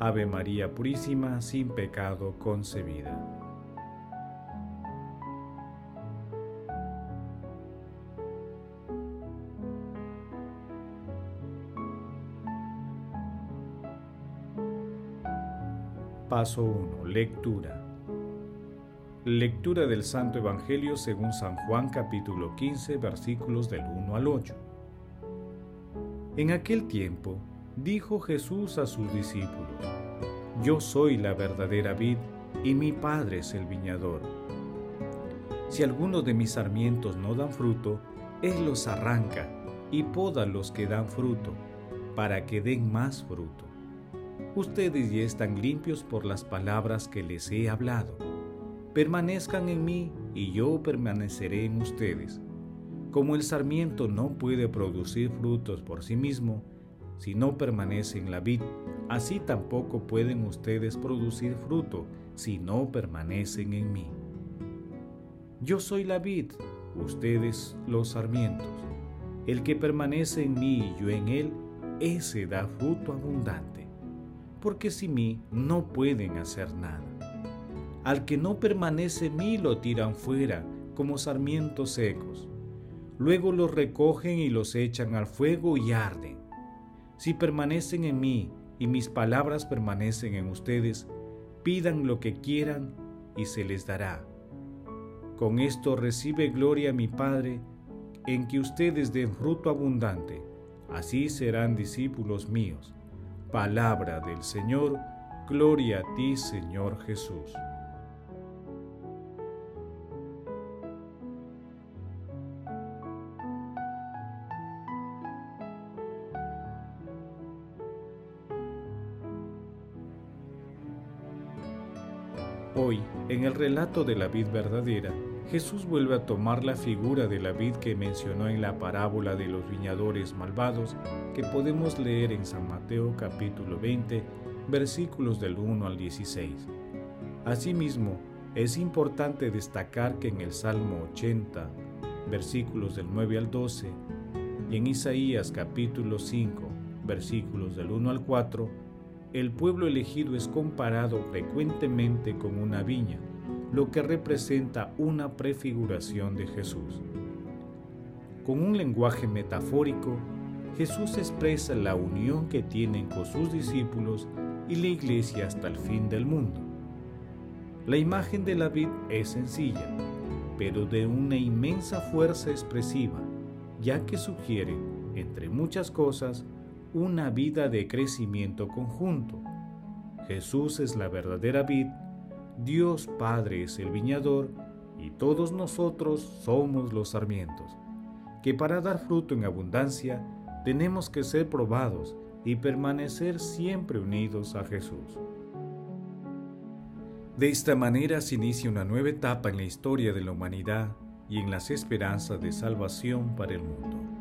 Ave María Purísima, sin pecado concebida. Paso 1. Lectura. Lectura del Santo Evangelio según San Juan capítulo 15 versículos del 1 al 8. En aquel tiempo dijo Jesús a sus discípulos, Yo soy la verdadera vid y mi Padre es el viñador. Si alguno de mis sarmientos no dan fruto, Él los arranca y poda los que dan fruto, para que den más fruto. Ustedes ya están limpios por las palabras que les he hablado. Permanezcan en mí y yo permaneceré en ustedes como el sarmiento no puede producir frutos por sí mismo si no permanece en la vid, así tampoco pueden ustedes producir fruto si no permanecen en mí. Yo soy la vid, ustedes los sarmientos. El que permanece en mí y yo en él, ese da fruto abundante, porque sin mí no pueden hacer nada. Al que no permanece en mí lo tiran fuera como sarmientos secos Luego los recogen y los echan al fuego y arden. Si permanecen en mí y mis palabras permanecen en ustedes, pidan lo que quieran y se les dará. Con esto recibe gloria mi Padre, en que ustedes den fruto abundante, así serán discípulos míos. Palabra del Señor, gloria a ti Señor Jesús. En el relato de la vid verdadera, Jesús vuelve a tomar la figura de la vid que mencionó en la parábola de los viñadores malvados que podemos leer en San Mateo capítulo 20, versículos del 1 al 16. Asimismo, es importante destacar que en el Salmo 80, versículos del 9 al 12, y en Isaías capítulo 5, versículos del 1 al 4, el pueblo elegido es comparado frecuentemente con una viña, lo que representa una prefiguración de Jesús. Con un lenguaje metafórico, Jesús expresa la unión que tienen con sus discípulos y la iglesia hasta el fin del mundo. La imagen de la vid es sencilla, pero de una inmensa fuerza expresiva, ya que sugiere, entre muchas cosas, una vida de crecimiento conjunto. Jesús es la verdadera vid, Dios Padre es el viñador y todos nosotros somos los sarmientos, que para dar fruto en abundancia tenemos que ser probados y permanecer siempre unidos a Jesús. De esta manera se inicia una nueva etapa en la historia de la humanidad y en las esperanzas de salvación para el mundo.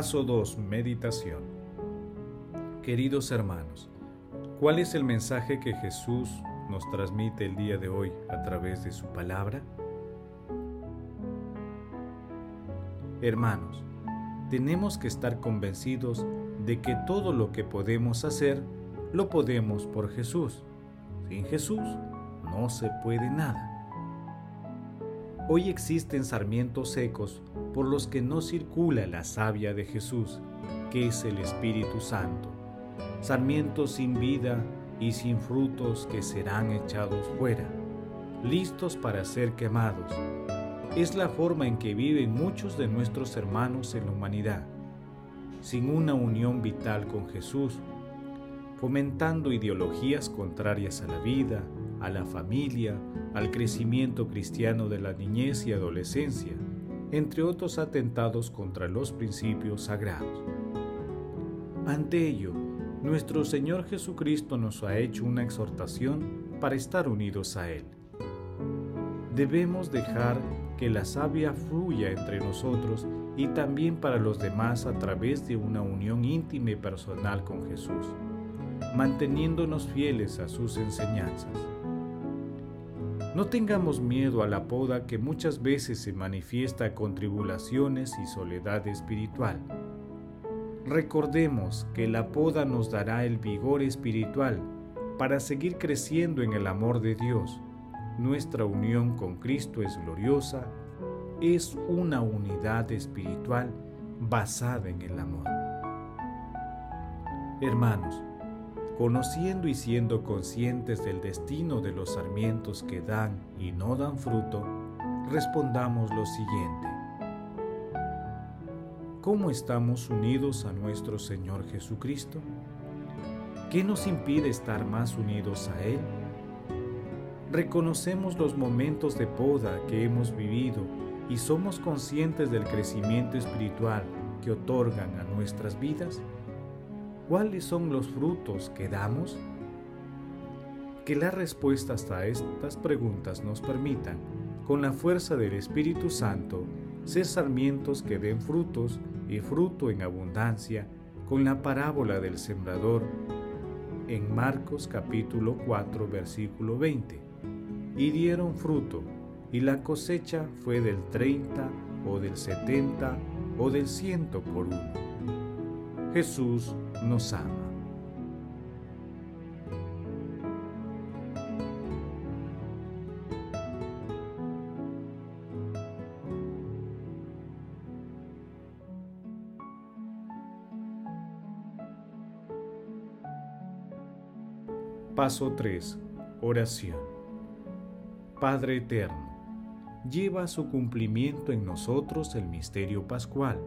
Paso 2. Meditación. Queridos hermanos, ¿cuál es el mensaje que Jesús nos transmite el día de hoy a través de su palabra? Hermanos, tenemos que estar convencidos de que todo lo que podemos hacer, lo podemos por Jesús. Sin Jesús no se puede nada. Hoy existen sarmientos secos por los que no circula la savia de Jesús, que es el Espíritu Santo. Sarmientos sin vida y sin frutos que serán echados fuera, listos para ser quemados. Es la forma en que viven muchos de nuestros hermanos en la humanidad. sin una unión vital con Jesús, fomentando ideologías contrarias a la vida, a la familia, al crecimiento cristiano de la niñez y adolescencia, entre otros atentados contra los principios sagrados. Ante ello, nuestro Señor Jesucristo nos ha hecho una exhortación para estar unidos a Él. Debemos dejar que la savia fluya entre nosotros y también para los demás a través de una unión íntima y personal con Jesús, manteniéndonos fieles a sus enseñanzas. No tengamos miedo a la poda que muchas veces se manifiesta con tribulaciones y soledad espiritual. Recordemos que la poda nos dará el vigor espiritual para seguir creciendo en el amor de Dios. Nuestra unión con Cristo es gloriosa, es una unidad espiritual basada en el amor. Hermanos, conociendo y siendo conscientes del destino de los sarmientos que dan y no dan fruto, respondamos lo siguiente. ¿Cómo estamos unidos a nuestro Señor Jesucristo? ¿Qué nos impide estar más unidos a Él? Reconocemos los momentos de poda que hemos vivido y somos conscientes del crecimiento espiritual que otorgan a nuestras vidas. ¿Cuáles son los frutos que damos? Que las respuestas a estas preguntas nos permitan, con la fuerza del Espíritu Santo, ser sarmientos que den frutos y fruto en abundancia, con la parábola del sembrador en Marcos capítulo 4 versículo 20. Y dieron fruto, y la cosecha fue del 30 o del 70 o del ciento por uno. Jesús nos ama. Paso 3. Oración. Padre Eterno, lleva a su cumplimiento en nosotros el misterio pascual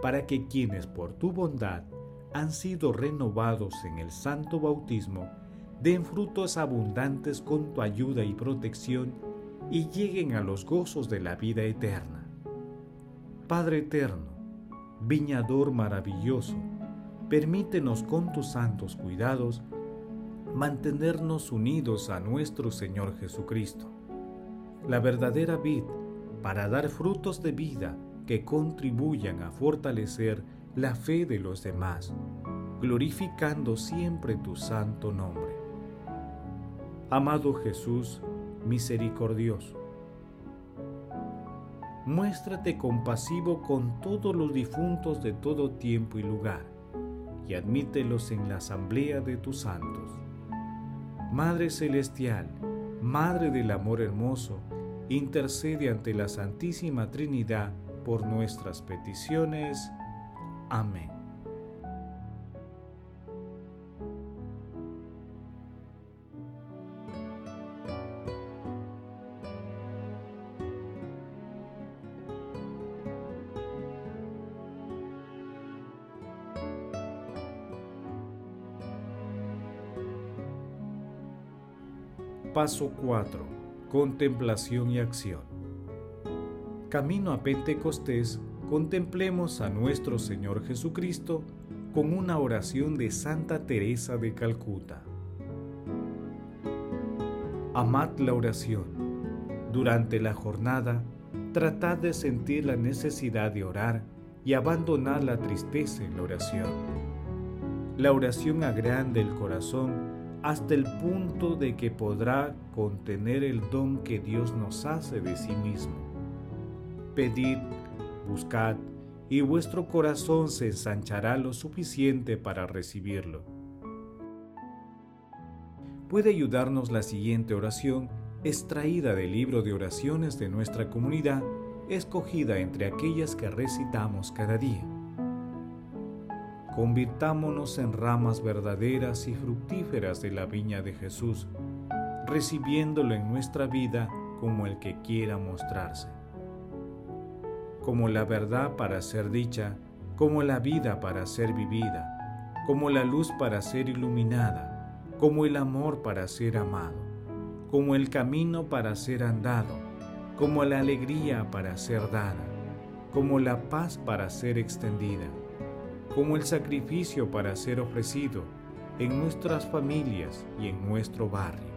para que quienes por tu bondad han sido renovados en el santo bautismo, den frutos abundantes con tu ayuda y protección y lleguen a los gozos de la vida eterna. Padre eterno, viñador maravilloso, permítenos con tus santos cuidados mantenernos unidos a nuestro Señor Jesucristo, la verdadera vid, para dar frutos de vida que contribuyan a fortalecer la fe de los demás, glorificando siempre tu santo nombre. Amado Jesús, misericordioso, muéstrate compasivo con todos los difuntos de todo tiempo y lugar, y admítelos en la asamblea de tus santos. Madre Celestial, Madre del Amor Hermoso, intercede ante la Santísima Trinidad por nuestras peticiones. Amén. Paso 4. Contemplación y acción. Camino a Pentecostés, contemplemos a nuestro Señor Jesucristo con una oración de Santa Teresa de Calcuta. Amad la oración. Durante la jornada, tratad de sentir la necesidad de orar y abandonar la tristeza en la oración. La oración agranda el corazón hasta el punto de que podrá contener el don que Dios nos hace de sí mismo pedid, buscad, y vuestro corazón se ensanchará lo suficiente para recibirlo. Puede ayudarnos la siguiente oración extraída del libro de oraciones de nuestra comunidad, escogida entre aquellas que recitamos cada día. Convirtámonos en ramas verdaderas y fructíferas de la viña de Jesús, recibiéndolo en nuestra vida como el que quiera mostrarse como la verdad para ser dicha, como la vida para ser vivida, como la luz para ser iluminada, como el amor para ser amado, como el camino para ser andado, como la alegría para ser dada, como la paz para ser extendida, como el sacrificio para ser ofrecido en nuestras familias y en nuestro barrio.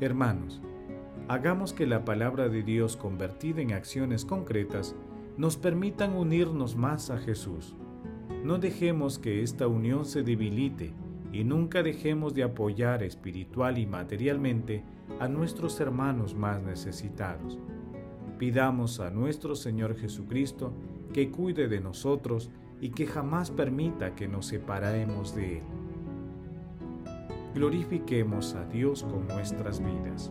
Hermanos, hagamos que la palabra de Dios convertida en acciones concretas nos permitan unirnos más a Jesús. No dejemos que esta unión se debilite y nunca dejemos de apoyar espiritual y materialmente a nuestros hermanos más necesitados. Pidamos a nuestro Señor Jesucristo que cuide de nosotros y que jamás permita que nos separemos de Él glorifiquemos a Dios con nuestras vidas.